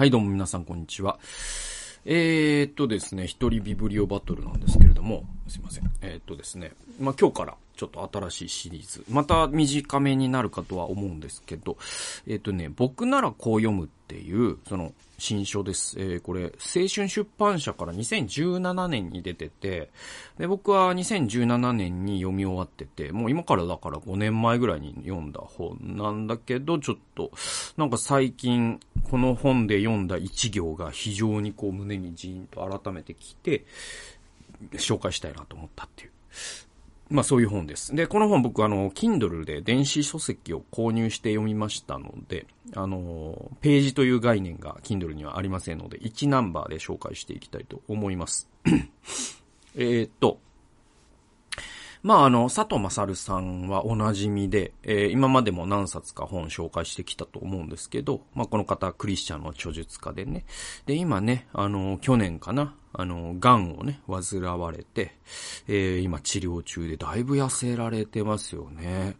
はい、どうも皆さん、こんにちは。えー、っとですね、一人ビブリオバトルなんですけれども、すいません。えー、っとですね、まあ、今日からちょっと新しいシリーズ、また短めになるかとは思うんですけど、えー、っとね、僕ならこう読むっていう、その、新書です。えー、これ、青春出版社から2017年に出てて、で、僕は2017年に読み終わってて、もう今からだから5年前ぐらいに読んだ本なんだけど、ちょっと、なんか最近、この本で読んだ一行が非常にこう胸にジーンと改めてきて、紹介したいなと思ったっていう。まあそういう本です。で、この本僕あの、Kindle で電子書籍を購入して読みましたので、あの、ページという概念が Kindle にはありませんので、1ナンバーで紹介していきたいと思います。えっと、まあ、あの、佐藤勝さんはおなじみで、えー、今までも何冊か本紹介してきたと思うんですけど、まあ、この方、クリスチャンの著述家でね。で、今ね、あの、去年かな、あの、癌をね、患われて、えー、今治療中でだいぶ痩せられてますよね。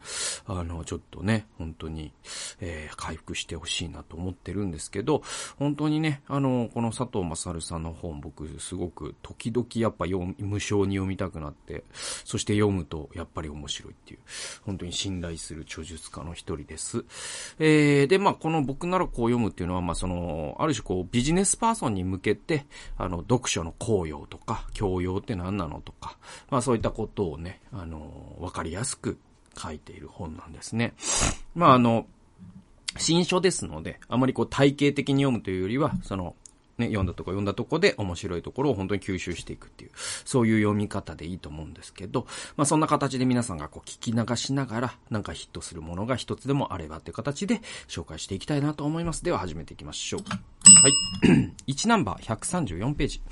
あの、ちょっとね、本当に、えー、回復してほしいなと思ってるんですけど、本当にね、あの、この佐藤勝さんの本、僕、すごく、時々やっぱ読無償に読みたくなって、そして読むと、やっぱり面白いっていう、本当に信頼する著述家の一人です。えー、で、まあ、この僕ならこう読むっていうのは、まあ、その、ある種こう、ビジネスパーソンに向けて、あの、読書の効用とか、教養って何なのとか、まあそういったことをね、あの、わかりやすく書いている本なんですね。まああの、新書ですので、あまりこう体系的に読むというよりは、その、ね、読んだとこ読んだとこで面白いところを本当に吸収していくっていう、そういう読み方でいいと思うんですけど、まあそんな形で皆さんがこう聞き流しながら、なんかヒットするものが一つでもあればっていう形で紹介していきたいなと思います。では始めていきましょう。1ナンバー134ページ。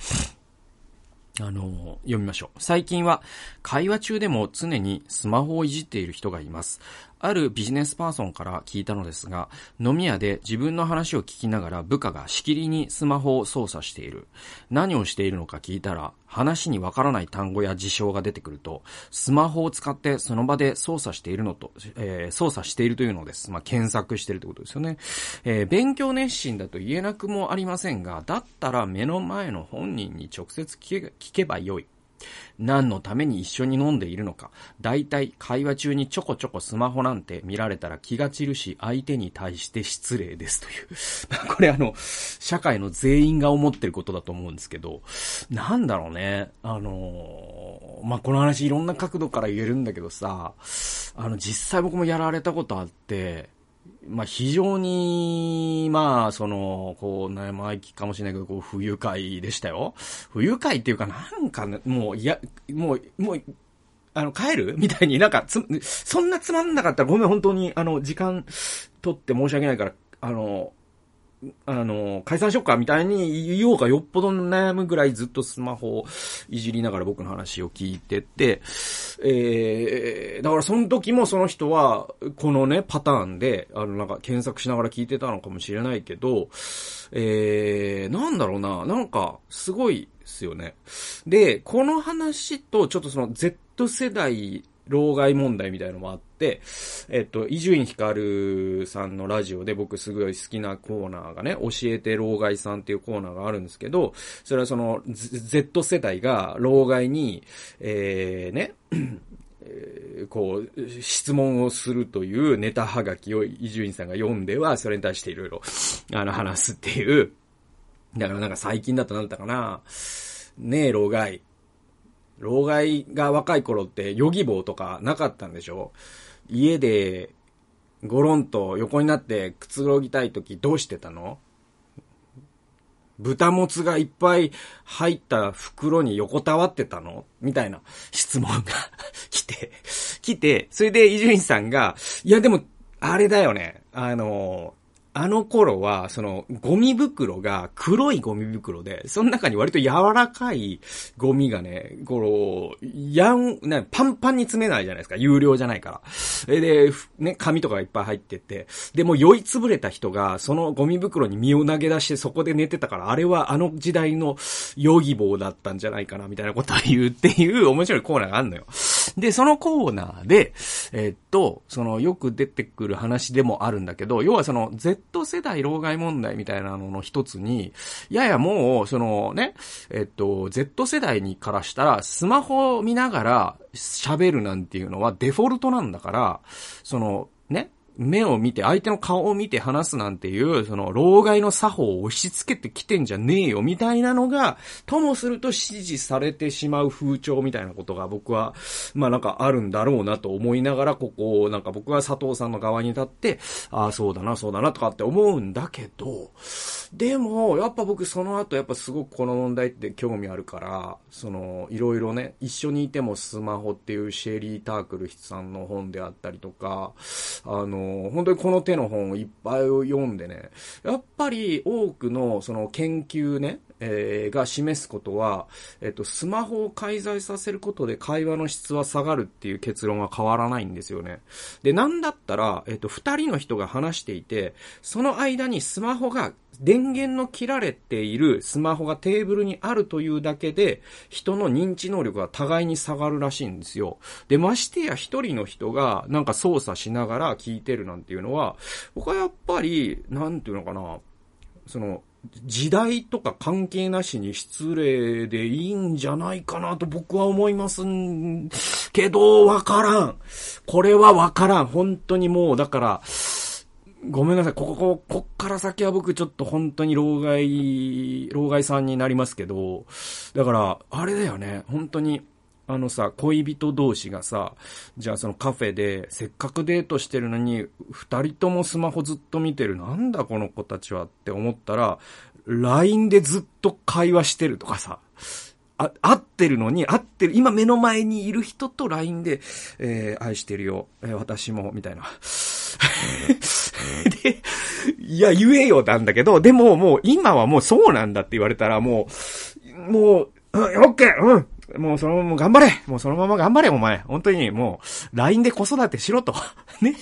あの、読みましょう。最近は会話中でも常にスマホをいじっている人がいます。あるビジネスパーソンから聞いたのですが、飲み屋で自分の話を聞きながら部下がしきりにスマホを操作している。何をしているのか聞いたら、話にわからない単語や事象が出てくると、スマホを使ってその場で操作しているのと、えー、操作しているというのです。まあ、検索しているということですよね。えー、勉強熱心だと言えなくもありませんが、だったら目の前の本人に直接聞け聞けばよい。何のために一緒に飲んでいるのか。大体会話中にちょこちょこスマホなんて見られたら気が散るし、相手に対して失礼ですという。これあの、社会の全員が思ってることだと思うんですけど、なんだろうね。あの、まあ、この話いろんな角度から言えるんだけどさ、あの、実際僕もやられたことあって、まあ、非常に、まあ、その、こう、生意気かもしれないけど、こう、不愉快でしたよ。不愉快っていうか、なんかね、もう、いや、もう、もう、あの、帰る？みたいになんか、つ、そんなつまんなかったら、ごめん、本当に、あの、時間取って申し訳ないから、あの、あの、解散しよっかみたいに言おうかよっぽど悩むぐらいずっとスマホをいじりながら僕の話を聞いてて、えー、だからその時もその人は、このね、パターンで、あの、なんか検索しながら聞いてたのかもしれないけど、えー、なんだろうな、なんか、すごいですよね。で、この話と、ちょっとその Z 世代、老害問題みたいのもあって、えっと、伊集院光さんのラジオで僕すごい好きなコーナーがね、教えて老害さんっていうコーナーがあるんですけど、それはその Z 世代が老害に、えー、ね、こう、質問をするというネタはがきを伊集院さんが読んでは、それに対していろいろ、あの、話すっていう。だからなんか最近だとなんだったかな、ねえ、老害。老害が若い頃って、ヨギ棒とかなかったんでしょ？家で、ゴロンと横になってくつろぎたい時どうしてたの？豚もつがいっぱい入った袋に横たわってたの？みたいな質問が 来て、来て、それで伊集院さんが、いやでも、あれだよね。あの、あの頃は、その、ゴミ袋が黒いゴミ袋で、その中に割と柔らかいゴミがね、この、やん、ね、パンパンに詰めないじゃないですか。有料じゃないから。で、ね、紙とかがいっぱい入ってて、で、も酔いつぶれた人が、そのゴミ袋に身を投げ出してそこで寝てたから、あれはあの時代のヨギ棒だったんじゃないかな、みたいなことを言うっていう面白いコーナーがあるのよ。で、そのコーナーで、え、っと、そのよく出てくる話でもあるんだけど、要はその絶 Z 世代老害問題みたいなのの一つに、ややもう、そのね、え、っと、Z 世代にからしたら、スマホを見ながら喋るなんていうのはデフォルトなんだから、その、ね、目を見て、相手の顔を見て話すなんていう、その、老害の作法を押し付けてきてんじゃねえよ、みたいなのが、ともすると支持されてしまう風潮みたいなことが僕は、まあなんかあるんだろうなと思いながら、ここを、なんか僕は佐藤さんの側に立って、ああ、そうだな、そうだな、とかって思うんだけど、でも、やっぱ僕その後やっぱすごくこの問題って興味あるから、その、いろいろね、一緒にいてもスマホっていうシェリー・タークルさんの本であったりとか、あの、本当にこの手の本をいっぱい読んでね、やっぱり多くのその研究ね、え、が示すことは、えっと、スマホを介在させることで会話の質は下がるっていう結論は変わらないんですよね。で、なんだったら、えっと、二人の人が話していて、その間にスマホが電源の切られているスマホがテーブルにあるというだけで、人の認知能力が互いに下がるらしいんですよ。で、ましてや一人の人がなんか操作しながら聞いてるなんていうのは、僕はやっぱり、なんていうのかな、その、時代とか関係なしに失礼でいいんじゃないかなと僕は思いますんけど、わからん。これはわからん。本当にもう、だから、ごめんなさい。ここ、こ、こから先は僕ちょっと本当に老害、老害さんになりますけど、だから、あれだよね。本当に、あのさ、恋人同士がさ、じゃあそのカフェで、せっかくデートしてるのに、二人ともスマホずっと見てる。なんだこの子たちはって思ったら、LINE でずっと会話してるとかさ、あ、会ってるのに、会ってる、今目の前にいる人と LINE で、えー、愛してるよ、えー、私も、みたいな。で、いや、言えよなんだけど、でももう今はもうそうなんだって言われたらもう、もう、うん、オッケーうんもうそのまま頑張れもうそのまま頑張れお前本当にもう、LINE で子育てしろと。ね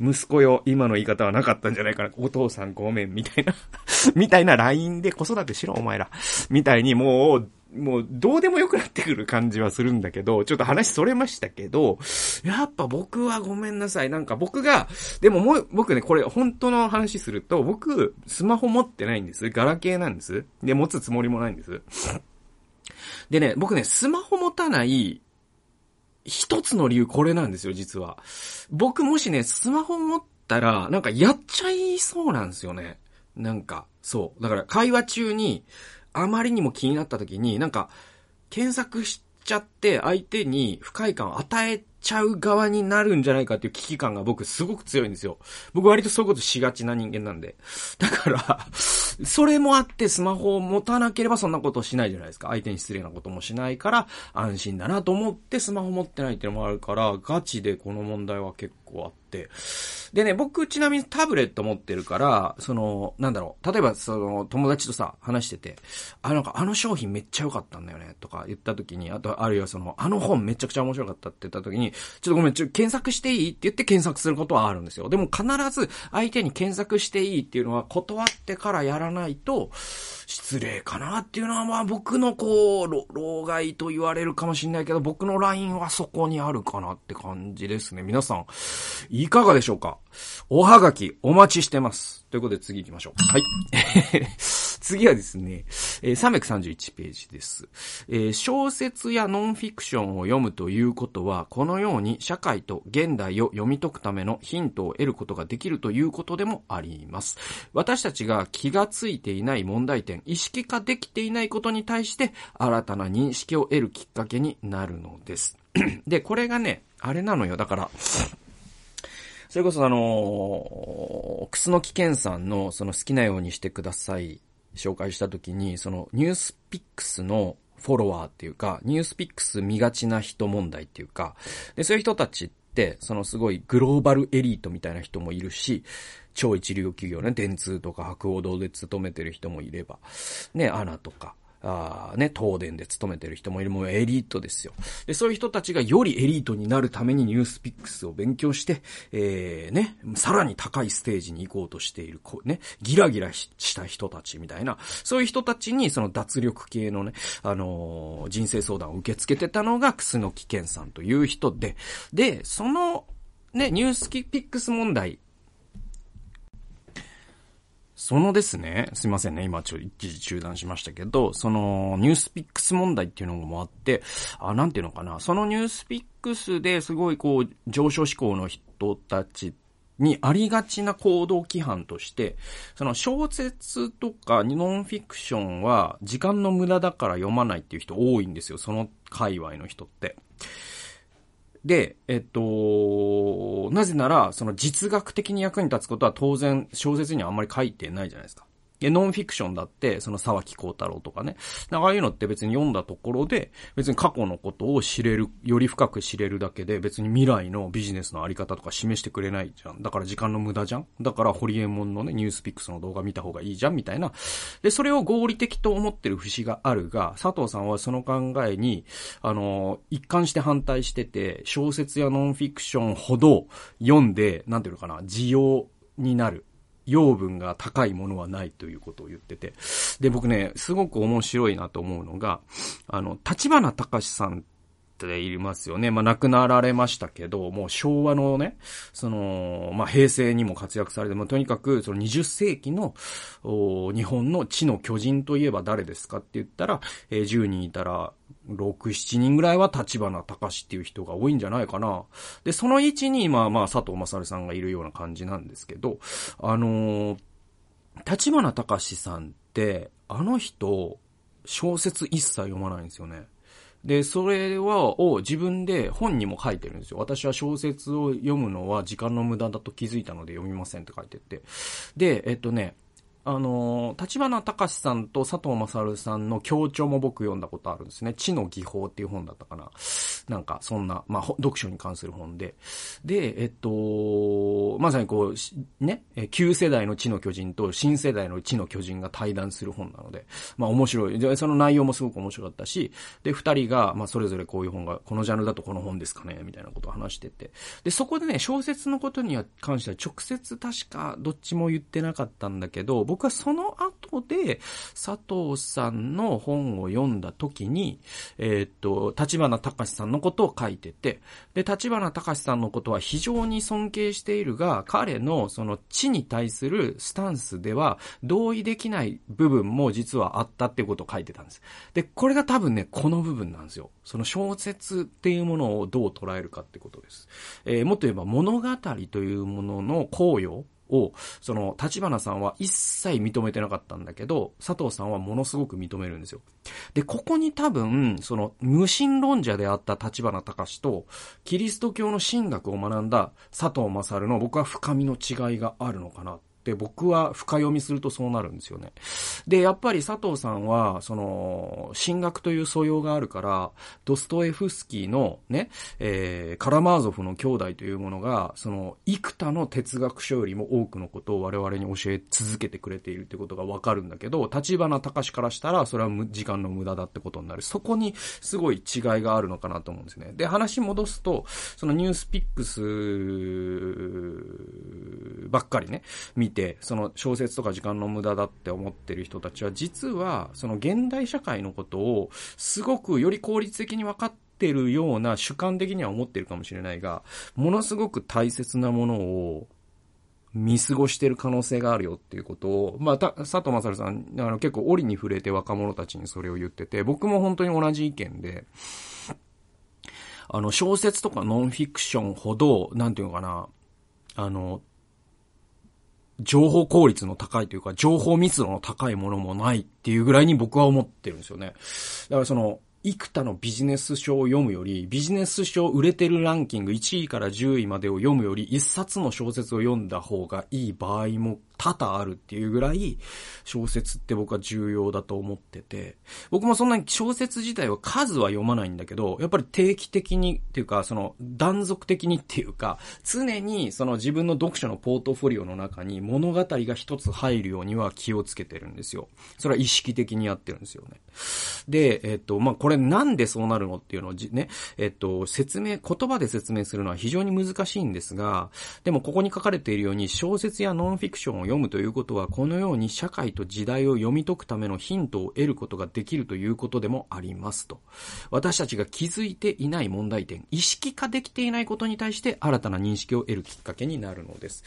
息子よ、今の言い方はなかったんじゃないかな。お父さんごめん、みたいな みたいな LINE で子育てしろ、お前ら。みたいにもう、もう、どうでもよくなってくる感じはするんだけど、ちょっと話それましたけど、やっぱ僕はごめんなさい。なんか僕が、でももう、僕ね、これ本当の話すると、僕、スマホ持ってないんです。ガラケーなんです。で、持つつもりもないんです。でね、僕ね、スマホ持たない、一つの理由これなんですよ、実は。僕もしね、スマホ持ったら、なんかやっちゃいそうなんですよね。なんか、そう。だから会話中に、あまりにも気になった時に、なんか、検索しちゃって相手に不快感を与えちゃう側になるんじゃないかっていう危機感が僕すごく強いんですよ。僕割とそういうことしがちな人間なんで。だから それもあってスマホを持たなければそんなことしないじゃないですか。相手に失礼なこともしないから安心だなと思ってスマホ持ってないっていうのもあるから、ガチでこの問題は結構あって。でね、僕ちなみにタブレット持ってるから、その、なんだろう、例えばその友達とさ、話してて、あ、なんかあの商品めっちゃ良かったんだよね、とか言った時に、あと、あるいはその、あの本めちゃくちゃ面白かったって言った時に、ちょっとごめん、ちょ、検索していい？って言って検索することはあるんですよ。でも必ず相手に検索していいっていうのは断ってからやらないと、失礼かなっていうのは、まあ僕のこう、老害と言われるかもしんないけど、僕の LINE はそこにあるかなって感じですね。皆さん、いかがでしょうか？おはがき、お待ちしてます。ということで次行きましょう。はい。次はですね、えー、331ページです、えー、小説やノンフィクションを読むということは、このように社会と現代を読み解くためのヒントを得ることができるということでもあります。私たちが気がついていない問題点、意識化できていないことに対して、新たな認識を得るきっかけになるのです。で、これがね、あれなのよ。だから、それこそあの、クスノキケンさんのその好きなようにしてください紹介したときに、そのニュースピックスのフォロワーっていうか、ニュースピックス見がちな人問題っていうか、で、そういう人たちって、そのすごいグローバルエリートみたいな人もいるし、超一流企業ね、電通とか博報堂で勤めてる人もいれば、ね、アナとか、あね、東電で勤めてる人もいる、もうエリートですよ。で、そういう人たちがよりエリートになるためにニュースピックスを勉強して、えー、ね、さらに高いステージに行こうとしている、こね、ギラギラした人たちみたいな、そういう人たちにその脱力系のね、あのー、人生相談を受け付けてたのが、楠木健さんという人で、で、その、ね、ニュースピックス問題そのですね、すいませんね、今ちょっと一時中断しましたけど、そのニュースピックス問題っていうのもあって、あ、なんていうのかな、そのニュースピックスですごいこう、上昇志向の人たちにありがちな行動規範として、その小説とかノンフィクションは時間の無駄だから読まないっていう人多いんですよ、その界隈の人って。で、えっと、なぜなら、その実学的に役に立つことは当然小説にはあんまり書いてないじゃないですか。ノンフィクションだって、その沢木幸太郎とかね。ああいうのって別に読んだところで、別に過去のことを知れる、より深く知れるだけで、別に未来のビジネスのあり方とか示してくれないじゃん。だから時間の無駄じゃん。だからホリエモンのね、ニュースピックスの動画見た方がいいじゃん、みたいな。で、それを合理的と思ってる節があるが、佐藤さんはその考えに、あの、一貫して反対してて、小説やノンフィクションほど読んで、なんていうのかな、需要になる。養分が高いものはないということを言ってて。で、僕ね、すごく面白いなと思うのが、あの、立花隆さんっていますよね。まあ、亡くなられましたけど、もう昭和のね、その、まあ、平成にも活躍されて、まあ、とにかく、その20世紀の、日本の地の巨人といえば誰ですかって言ったら、えー、10人いたら、6、7人ぐらいは立花隆っていう人が多いんじゃないかな。で、その位置に、まあまあ、佐藤正さんがいるような感じなんですけど、あのー、立花隆さんって、あの人、小説一切読まないんですよね。で、それは、を自分で本にも書いてるんですよ。私は小説を読むのは時間の無駄だと気づいたので読みませんって書いてって。で、えっとね、あの、立花隆さんと佐藤正さんの協調も僕読んだことあるんですね。知の技法っていう本だったかな。なんか、そんな、まあ、読書に関する本で。で、えっと、まさにこう、ね、旧世代の知の巨人と新世代の知の巨人が対談する本なので、まあ面白い。で、その内容もすごく面白かったし、で、二人が、まあそれぞれこういう本が、このジャンルだとこの本ですかね、みたいなことを話してて。で、そこでね、小説のことには関しては直接確かどっちも言ってなかったんだけど、僕僕はその後で、佐藤さんの本を読んだ時に、えー、っと、立花隆さんのことを書いてて、で、立花隆さんのことは非常に尊敬しているが、彼のその知に対するスタンスでは同意できない部分も実はあったってことを書いてたんです。で、これが多分ね、この部分なんですよ。その小説っていうものをどう捉えるかってことです。えー、もっと言えば物語というものの効用を、その、立花さんは一切認めてなかったんだけど、佐藤さんはものすごく認めるんですよ。で、ここに多分、その、無神論者であった立花隆と、キリスト教の神学を学んだ佐藤勝の僕は深みの違いがあるのかなっ僕は深読みするとそうなるんですよね。で、やっぱり佐藤さんは、その、進学という素養があるから、ドストエフスキーのね、えー、カラマーゾフの兄弟というものが、その、幾多の哲学書よりも多くのことを我々に教え続けてくれているってことがわかるんだけど、立花隆からしたら、それは時間の無駄だってことになる。そこにすごい違いがあるのかなと思うんですね。で、話戻すと、そのニュースピックスばっかりね、見て、その小説とか時間の無駄だって思ってる人たちは、実は、その現代社会のことを、すごくより効率的に分かってるような主観的には思ってるかもしれないが、ものすごく大切なものを、見過ごしてる可能性があるよっていうことを、まあ、た、佐藤正さん、あの、結構折に触れて若者たちにそれを言ってて、僕も本当に同じ意見で、あの、小説とかノンフィクションほど、なんていうのかな、あの、情報効率の高いというか、情報密度の高いものもないっていうぐらいに僕は思ってるんですよね。だからその、幾多のビジネス書を読むより、ビジネス書売れてるランキング1位から10位までを読むより、一冊の小説を読んだ方がいい場合も多々あるっていうぐらい、小説って僕は重要だと思ってて、僕もそんなに小説自体は数は読まないんだけど、やっぱり定期的にっていうか、その断続的にっていうか、常にその自分の読書のポートフォリオの中に物語が一つ入るようには気をつけてるんですよ。それは意識的にやってるんですよね。で、えっと、まあ、これなんでそうなるのっていうのをね、えっと、説明、言葉で説明するのは非常に難しいんですが、でもここに書かれているように小説やノンフィクションを読むということは、このように社会と時代を読み解くためのヒントを得ることができるということでもありますと。私たちが気づいていない問題点、意識化できていないことに対して新たな認識を得るきっかけになるのです。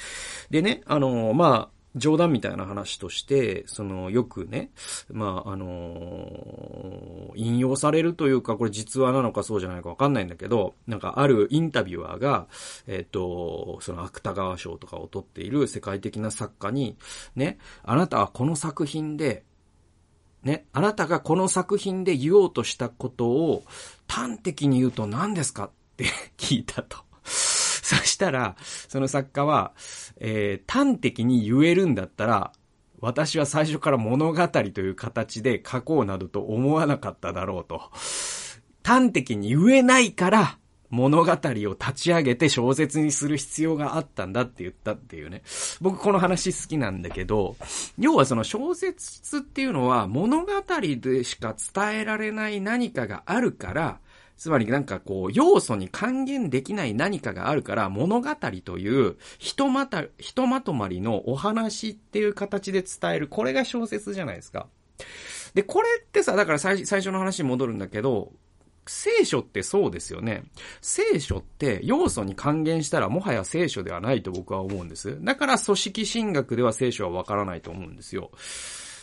でね、あの、まあ、冗談みたいな話として、その、よくね、まあ、あのー、引用されるというか、これ実話なのかそうじゃないかわかんないんだけど、なんかあるインタビュアーが、えっ、ー、と、その芥川賞とかを取っている世界的な作家に、ね、あなたはこの作品で、ね、あなたがこの作品で言おうとしたことを端的に言うと何ですかって聞いたと。そしたら、その作家は、えー、端的に言えるんだったら、私は最初から物語という形で書こうなどと思わなかっただろうと。端的に言えないから、物語を立ち上げて小説にする必要があったんだって言ったっていうね。僕この話好きなんだけど、要はその小説っていうのは物語でしか伝えられない何かがあるから、つまりなんかこう、要素に還元できない何かがあるから、物語という、ひとまた、ひとまとまりのお話っていう形で伝える、これが小説じゃないですか。で、これってさ、だから最最初の話に戻るんだけど、聖書ってそうですよね。聖書って要素に還元したらもはや聖書ではないと僕は思うんです。だから組織神学では聖書はわからないと思うんですよ。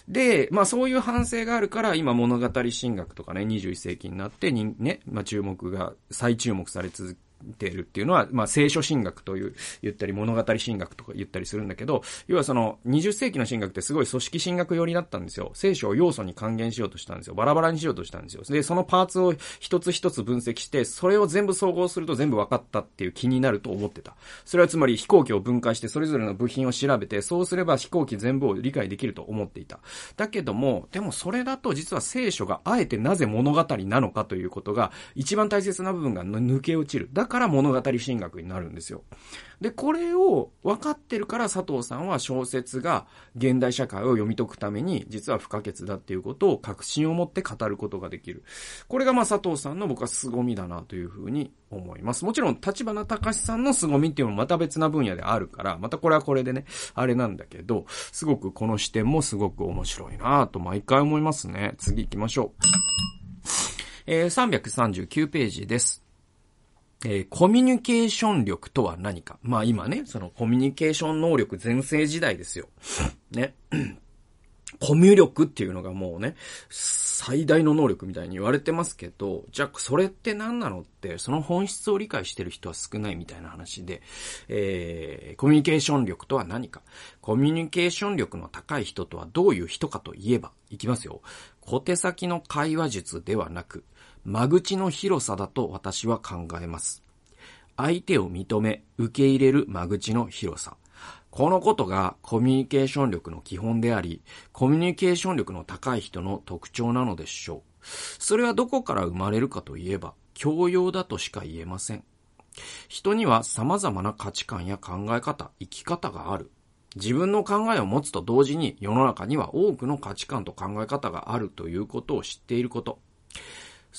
で、まあそういう反省があるから、今物語進学とかね、21世紀になってに、ね、まあ注目が、再注目され続てるっていうのは、まあ、聖書神学という、言ったり、物語神学とか言ったりするんだけど、要はその、20世紀の神学ってすごい組織神学寄りだったんですよ。聖書を要素に還元しようとしたんですよ。バラバラにしようとしたんですよ。で、そのパーツを一つ一つ分析して、それを全部総合すると全部分かったっていう気になると思ってた。それはつまり飛行機を分解して、それぞれの部品を調べて、そうすれば飛行機全部を理解できると思っていた。だけども、でもそれだと実は聖書があえてなぜ物語なのかということが、一番大切な部分が抜け落ちる。だから物語神学になるんですよ。で、これを分かってるから佐藤さんは小説が現代社会を読み解くために実は不可欠だっていうことを確信を持って語ることができる。これがまあ佐藤さんの僕は凄みだなというふうに思います。もちろん立花隆さんの凄みっていうのもまた別な分野であるから、またこれはこれでね、あれなんだけど、すごくこの視点もすごく面白いなと毎回思いますね。次行きましょう。えー、339ページです。えー、コミュニケーション力とは何か。まあ今ね、そのコミュニケーション能力全盛時代ですよ。ね。コミュ力っていうのがもうね、最大の能力みたいに言われてますけど、じゃあそれって何なのって、その本質を理解してる人は少ないみたいな話で、えー、コミュニケーション力とは何か。コミュニケーション力の高い人とはどういう人かといえば、いきますよ。小手先の会話術ではなく、間口の広さだと私は考えます。相手を認め、受け入れる間口の広さ。このことがコミュニケーション力の基本であり、コミュニケーション力の高い人の特徴なのでしょう。それはどこから生まれるかといえば、教養だとしか言えません。人には様々な価値観や考え方、生き方がある。自分の考えを持つと同時に世の中には多くの価値観と考え方があるということを知っていること。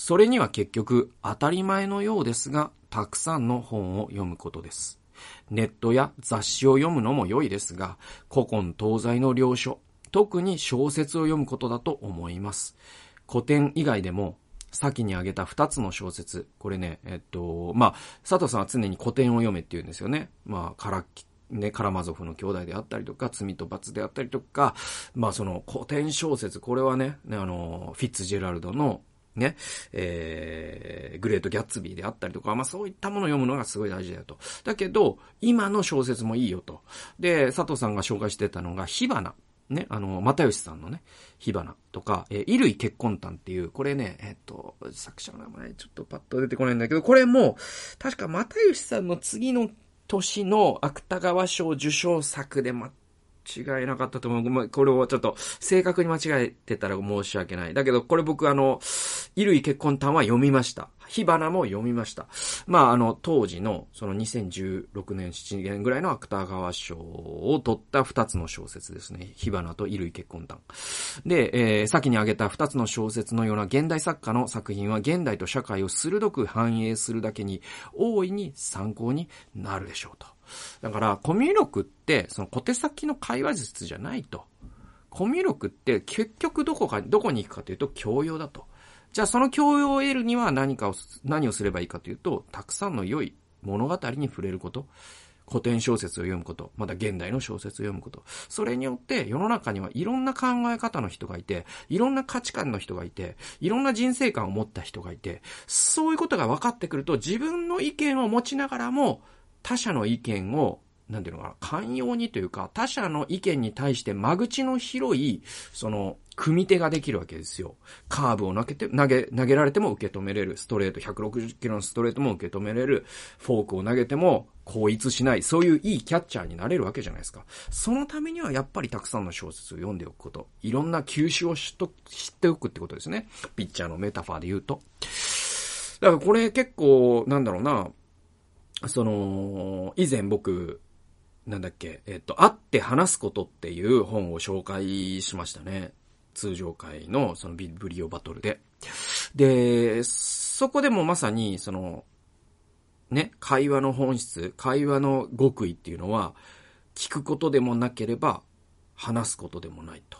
それには結局当たり前のようですが、たくさんの本を読むことです。ネットや雑誌を読むのも良いですが、古今東西の領書、特に小説を読むことだと思います。古典以外でも、先に挙げた二つの小説。これね、えっと、まあ、佐藤さんは常に古典を読めって言うんですよね。まあ、カラね、カラマゾフの兄弟であったりとか、罪と罰であったりとか、まあその古典小説、これはね、ねあの、フィッツジェラルドのね、えー、グレート・ギャッツビーであったりとか、まあそういったものを読むのがすごい大事だよと。だけど、今の小説もいいよと。で、佐藤さんが紹介してたのが、火花。ね、あの、又吉さんのね、火花とか、えー、衣類結婚譚っていう、これね、えっ、と、作者の名前ちょっとパッと出てこないんだけど、これも、確か又吉さんの次の年の芥川賞受賞作で、ま、違いなかったと思う。まあ、これをちょっと正確に間違えてたら申し訳ない。だけど、これ僕あの、衣類結婚単は読みました。火花も読みました。まあ、あの、当時の、その2016年、7年ぐらいの芥川賞を取った二つの小説ですね。火花と衣類結婚談。で、えー、先に挙げた二つの小説のような現代作家の作品は現代と社会を鋭く反映するだけに、大いに参考になるでしょうと。だから、コミュ力って、その小手先の会話術じゃないと。コミュ力って結局どこか、どこに行くかというと教養だと。じゃあその教養を得るには何かを、何をすればいいかというと、たくさんの良い物語に触れること。古典小説を読むこと、また現代の小説を読むこと。それによって世の中にはいろんな考え方の人がいて、いろんな価値観の人がいて、いろんな人生観を持った人がいて、そういうことが分かってくると自分の意見を持ちながらも他者の意見をなんていうのかな、寛容にというか、他者の意見に対して間口の広い、その、組手ができるわけですよ。カーブを投げて、投げ、投げられても受け止めれる。ストレート、160キロのストレートも受け止めれる。フォークを投げても、後逸しない。そういういいキャッチャーになれるわけじゃないですか。そのためにはやっぱりたくさんの小説を読んでおくこと。いろんな球種を知っておくってことですね。ピッチャーのメタファーで言うと。だからこれ結構、なんだろうな、その、以前僕、なんだっけ、えっと、会って話すことっていう本を紹介しましたね。通常会のそのビブリオバトルで。で、そこでもまさに、その、ね、会話の本質、会話の極意っていうのは、聞くことでもなければ、話すことでもないと。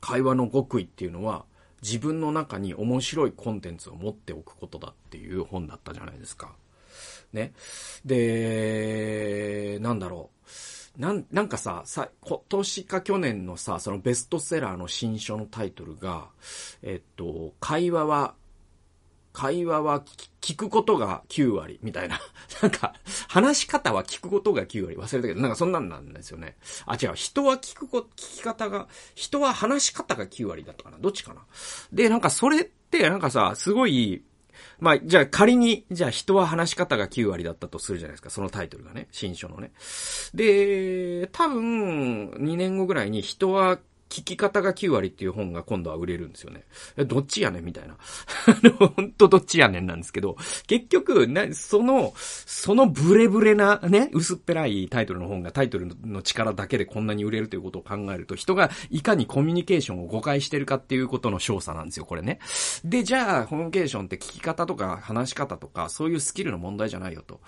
会話の極意っていうのは、自分の中に面白いコンテンツを持っておくことだっていう本だったじゃないですか。ね。で、なんだろう。なん、なんかさ、さ、今年か去年のさ、そのベストセラーの新書のタイトルが、えっと、会話は会話は聞くことが9割みたいな。なんか、話し方は聞くことが9割忘れたけど、なんかそんなんなんですよね。あ、違う。人は聞くこ、聞き方が、人は話し方が9割だったかな。どっちかな。で、なんかそれってなんかさ、すごい、まあ、じゃあ仮に、じゃあ人は話し方が9割だったとするじゃないですか。そのタイトルがね。新書のね。で、多分、2年後ぐらいに人は聞き方が9割っていう本が今度は売れるんですよね。どっちやねん？みたいな。ほんとどっちやねんなんですけど、結局、な、その、そのブレブレなね、薄っぺらいタイトルの本がタイトルの力だけでこんなに売れるということを考えると、人がいかにコミュニケーションを誤解してるかっていうことの詳細なんですよ、これね。で、じゃあ、コミュニケーションって聞き方とか話し方とか、そういうスキルの問題じゃないよと。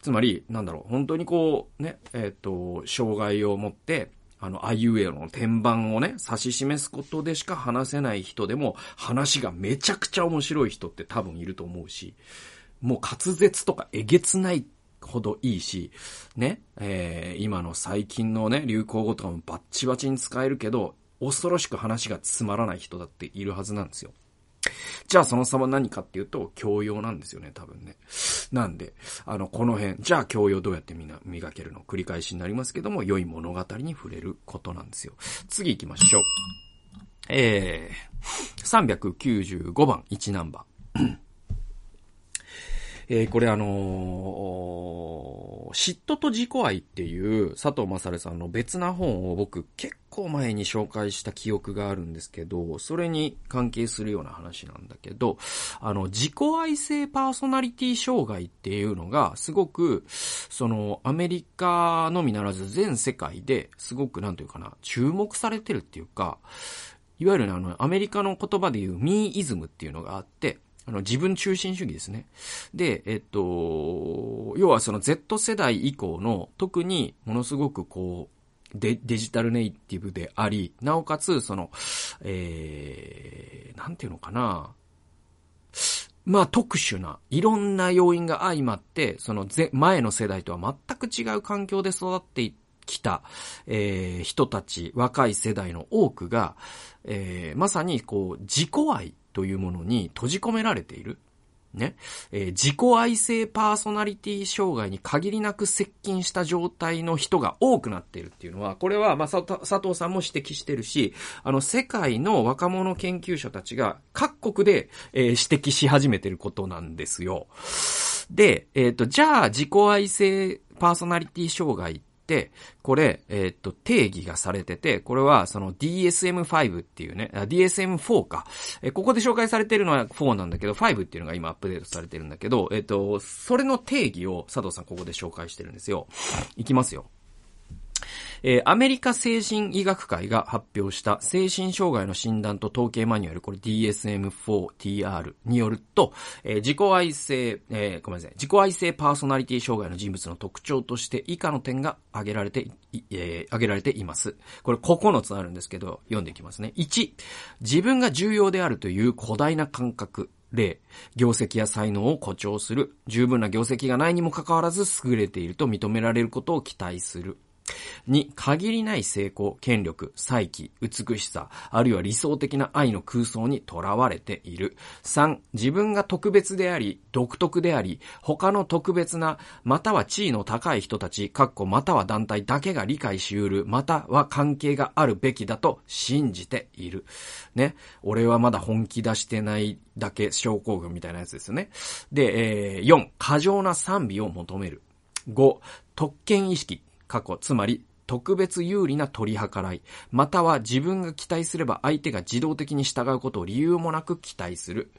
つまり、なんだろう、本当にこう、ね、えっ、ー、と、障害を持って、あの、あいうえの天板をね、指し示すことでしか話せない人でも、話がめちゃくちゃ面白い人って多分いると思うし、もう滑舌とかえげつないほどいいし、ね、えー、今の最近のね、流行語とかもバッチバチに使えるけど、恐ろしく話がつまらない人だっているはずなんですよ。じゃあその差は何かっていうと、教養なんですよね、多分ね。なんで、あの、この辺、じゃあ教養どうやってみんな磨けるの繰り返しになりますけども、良い物語に触れることなんですよ。次行きましょう。えー、395番、1ナンバー。えー、これあのー、嫉妬と自己愛っていう佐藤正さんの別な本を僕結構前に紹介した記憶があるんですけど、それに関係するような話なんだけど、あの、自己愛性パーソナリティ障害っていうのが、すごく、その、アメリカのみならず全世界ですごく、なんというかな、注目されてるっていうか、いわゆる、あの、アメリカの言葉で言うミーイズムっていうのがあって、あの、自分中心主義ですね。で、えっと、要はその Z 世代以降の、特にものすごくこう、デデジタルネイティブであり、なおかつ、その、えー、なんていうのかな。まあ特殊な、いろんな要因が相まって、その前の世代とは全く違う環境で育ってきた、えー、人たち、若い世代の多くが、えー、まさにこう、自己愛というものに閉じ込められている。ね。えー、自己愛性パーソナリティ障害に限りなく接近した状態の人が多くなっているっていうのは、これは、まあ、佐藤さんも指摘してるし、あの、世界の若者研究者たちが各国で、えー、指摘し始めてることなんですよ。で、えっ、ー、と、じゃあ、自己愛性パーソナリティ障害っ、これ、えっと、定義がされてて、これはその DSM-5 っていうね、DSM-4 か。えここで紹介されてるのは4なんだけど、5っていうのが今アップデートされてるんだけど、えっと、それの定義を佐藤さんここで紹介してるんですよ。いきますよ。えー、アメリカ精神医学会が発表した精神障害の診断と統計マニュアル、これ DSM-4TR によると、えー、自己愛性、えー、ごめんなさい、自己愛性パーソナリティ障害の人物の特徴として以下の点が挙げられて、えー、挙げられています。これ9つあるんですけど、読んでいきますね。1、自分が重要であるという古代な感覚。例、業績や才能を誇張する。十分な業績がないにもかかわらず優れていると認められることを期待する。2、限りない成功、権力、再起、美しさ、あるいは理想的な愛の空想にとらわれている。3、自分が特別であり、独特であり、他の特別な、または地位の高い人たち、かっこまたは団体だけが理解し得る、または関係があるべきだと信じている。ね。俺はまだ本気出してないだけ症候群みたいなやつですよね。で、えー、4、過剰な賛美を求める。5、特権意識。過去、つまり特別有利な取り計らい、または自分が期待すれば相手が自動的に従うことを理由もなく期待する。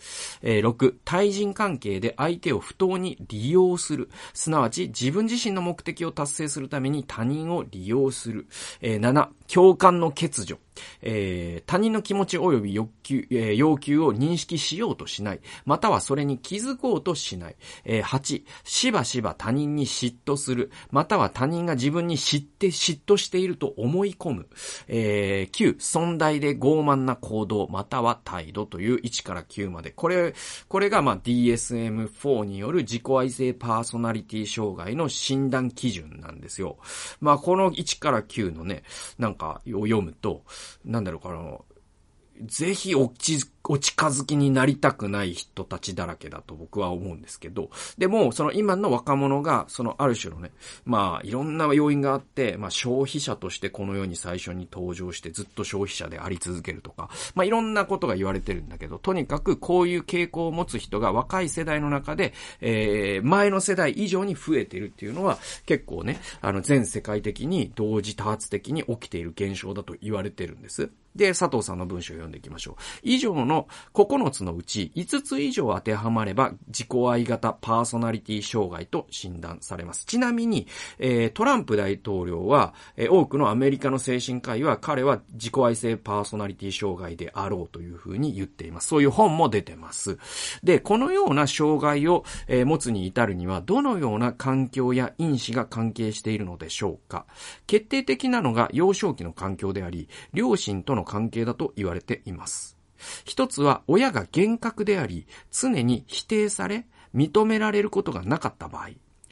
えー、6、対人関係で相手を不当に利用する。すなわち自分自身の目的を達成するために他人を利用する。えー、7、共感の欠如。えー、他人の気持ち及び欲求、えー、要求を認識しようとしない。またはそれに気づこうとしない。えー、8、しばしば他人に嫉妬する。または他人が自分に知って嫉妬していると思い込む。えー、9、存在で傲慢な行動、または態度という1から9まで。これ、これがま DSM-4 による自己愛性パーソナリティ障害の診断基準なんですよ。まあこの1から9のね、なんかを読むと、なんだろうかな、ぜひおち、お近づきになりたくない人たちだらけだと僕は思うんですけど、でも、その今の若者が、そのある種のね、まあ、いろんな要因があって、まあ、消費者としてこの世に最初に登場してずっと消費者であり続けるとか、まあ、いろんなことが言われてるんだけど、とにかくこういう傾向を持つ人が若い世代の中で、えー、前の世代以上に増えてるっていうのは、結構ね、あの、全世界的に同時多発的に起きている現象だと言われてるんです。で、佐藤さんの文章を読んでいきましょう。以上のの9つのうち5つ以上当てはまれば自己愛型パーソナリティ障害と診断されます。ちなみに、えー、トランプ大統領は、えー、多くのアメリカの精神科医は彼は自己愛性パーソナリティ障害であろうというふうに言っています。そういう本も出てます。で、このような障害を、えー、持つに至るにはどのような環境や因子が関係しているのでしょうか。決定的なのが幼少期の環境であり、両親との関係だと言われています。一つは親が厳格であり、常に否定され、認められることがなかった場合。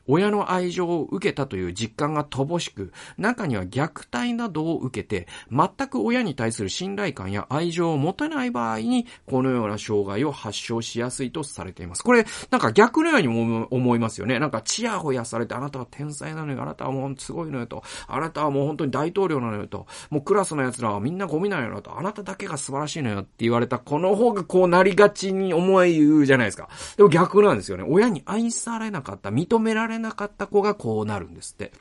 親の愛情を受けたという実感が乏しく、中には虐待などを受けて、全く親に対する信頼感や愛情を持てない場合に、このような障害を発症しやすいとされています。これ、なんか逆のように思いますよね。なんか、チヤホヤされて、あなたは天才なのよ、あなたはもうすごいのよと、あなたはもう本当に大統領なのよと、もうクラスの奴らはみんなゴミなのよと、あなただけが素晴らしいのよって言われた、この方がこうなりがちに思い言うじゃないですか。でも逆なんですよね。親に愛されなかった、認められれなかった子がこうなるんですって。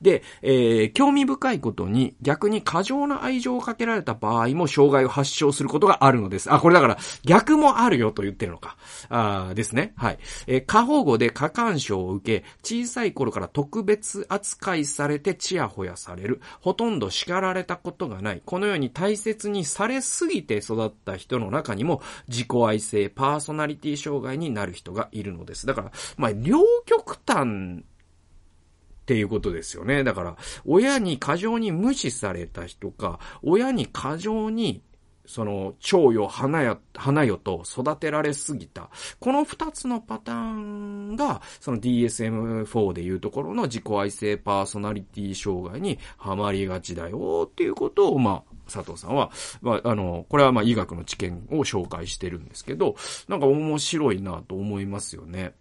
で、えー、興味深いことに逆に過剰な愛情をかけられた場合も障害を発症することがあるのです。あ、これだから逆もあるよと言ってるのか。あですね。はい。えー、過保護で過干渉を受け、小さい頃から特別扱いされてチヤホヤされる。ほとんど叱られたことがない。このように大切にされすぎて育った人の中にも自己愛性、パーソナリティ障害になる人がいるのです。だから、まあ、両極端んっていうことですよね。だから、親に過剰に無視された人か、親に過剰にその、蝶よ、花よ、花よと育てられすぎた。この二つのパターンが、その DSM-4 でいうところの自己愛性パーソナリティ障害にはまりがちだよっていうことを、まあ、佐藤さんは、まあ、あの、これはまあ医学の知見を紹介してるんですけど、なんか面白いなと思いますよね。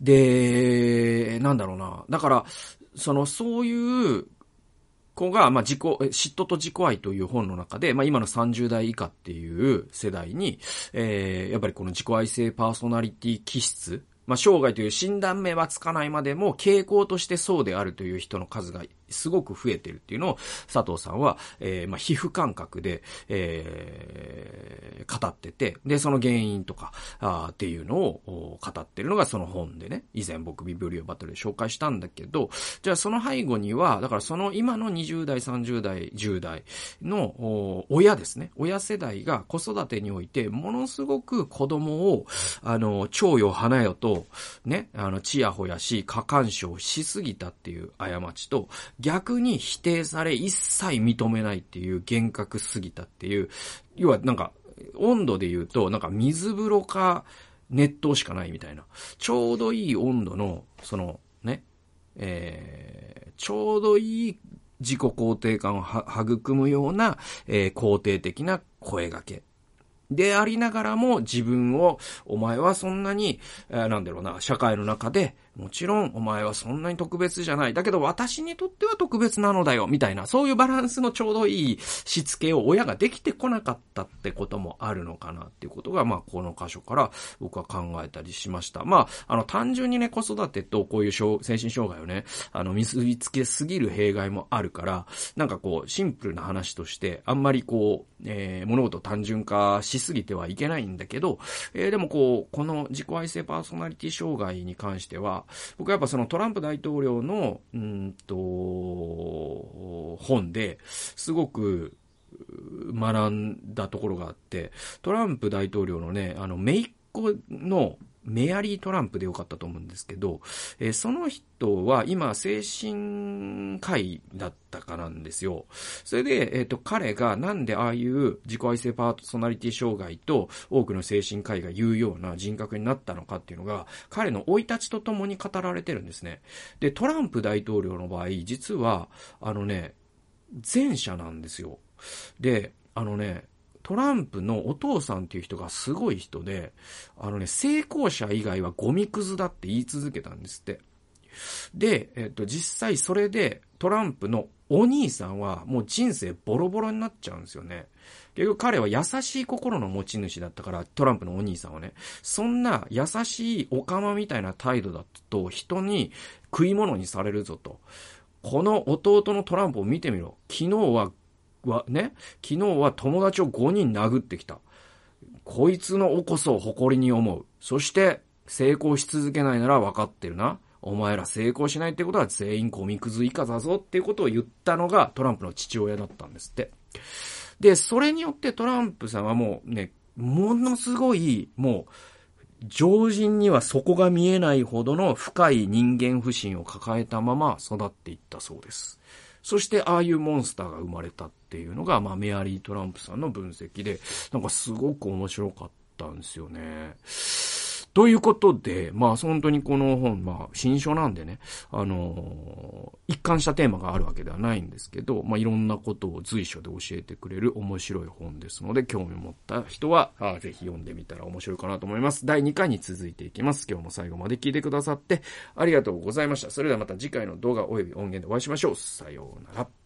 で、なんだろうな。だから、その、そういう子が、まあ、自己、嫉妬と自己愛という本の中で、まあ、今の30代以下っていう世代に、えー、やっぱりこの自己愛性パーソナリティ気質まあ、生涯という診断名はつかないまでも、傾向としてそうであるという人の数がすごく増えてるっていうのを、佐藤さんは、えー、まあ、皮膚感覚で、えー、語ってて、で、その原因とか、あっていうのを語ってるのがその本でね、以前僕ビブリオバトルで紹介したんだけど、じゃあその背後には、だからその今の20代、30代、10代の親ですね、親世代が子育てにおいて、ものすごく子供を、あの、蝶よ花よと、ね、あの、ちやほやし、過干渉しすぎたっていう過ちと、逆に否定され一切認めないっていう厳格すぎたっていう、要はなんか、温度で言うと、なんか水風呂か熱湯しかないみたいな。ちょうどいい温度の、その、ね、えー、ちょうどいい自己肯定感を育むような、えー、肯定的な声掛けでありながらも自分を、お前はそんなに、えー、なんだろうな、社会の中でもちろんお前はそんなに特別じゃない。だけど私にとっては特別なのだよ。みたいな、そういうバランスのちょうどいいしつけを親ができてこなかったってこともあるのかなっていうことが、まあ、この箇所から僕は考えたりしました。まあ、あの、単純にね、子育てとこういう精神障害をね、あの、結びつけすぎる弊害もあるから、なんかこう、シンプルな話として、あんまりこう、えー、物事を単純化しすぎてはいけないんだけど、えー、でもこう、この自己愛性パーソナリティ障害に関しては、僕はやっぱそのトランプ大統領の、うんと、本ですごく学んだところがあって、トランプ大統領のね、あの、姪っ子のメアリー・トランプでよかったと思うんですけど、えー、その人は今、精神科医だったかなんですよ。それで、えっ、ー、と、彼がなんでああいう自己愛性パーソナリティ障害と多くの精神科医が言うような人格になったのかっていうのが、彼の生い立ちとともに語られてるんですね。で、トランプ大統領の場合、実は、あのね、前者なんですよ。で、あのね、トランプのお父さんっていう人がすごい人で、あのね、成功者以外はゴミくずだって言い続けたんですって。で、えっと、実際それでトランプのお兄さんはもう人生ボロボロになっちゃうんですよね。結局彼は優しい心の持ち主だったから、トランプのお兄さんはね、そんな優しいオカマみたいな態度だと人に食い物にされるぞと。この弟のトランプを見てみろ。昨日ははね、昨日は友達を5人殴ってきた。こいつのおこそを誇りに思う。そして、成功し続けないなら分かってるな。お前ら成功しないってことは全員ゴミくず以下だぞっていうことを言ったのがトランプの父親だったんですって。で、それによってトランプさんはもうね、ものすごい、もう、常人には底が見えないほどの深い人間不信を抱えたまま育っていったそうです。そしてああいうモンスターが生まれたっていうのが、まあ、メアリー・トランプさんの分析で、なんかすごく面白かったんですよね。ということで、まあ本当にこの本、まあ新書なんでね、あのー、一貫したテーマがあるわけではないんですけど、まあいろんなことを随所で教えてくれる面白い本ですので、興味持った人は、あぜひ読んでみたら面白いかなと思います。第2回に続いていきます。今日も最後まで聞いてくださってありがとうございました。それではまた次回の動画及び音源でお会いしましょう。さようなら。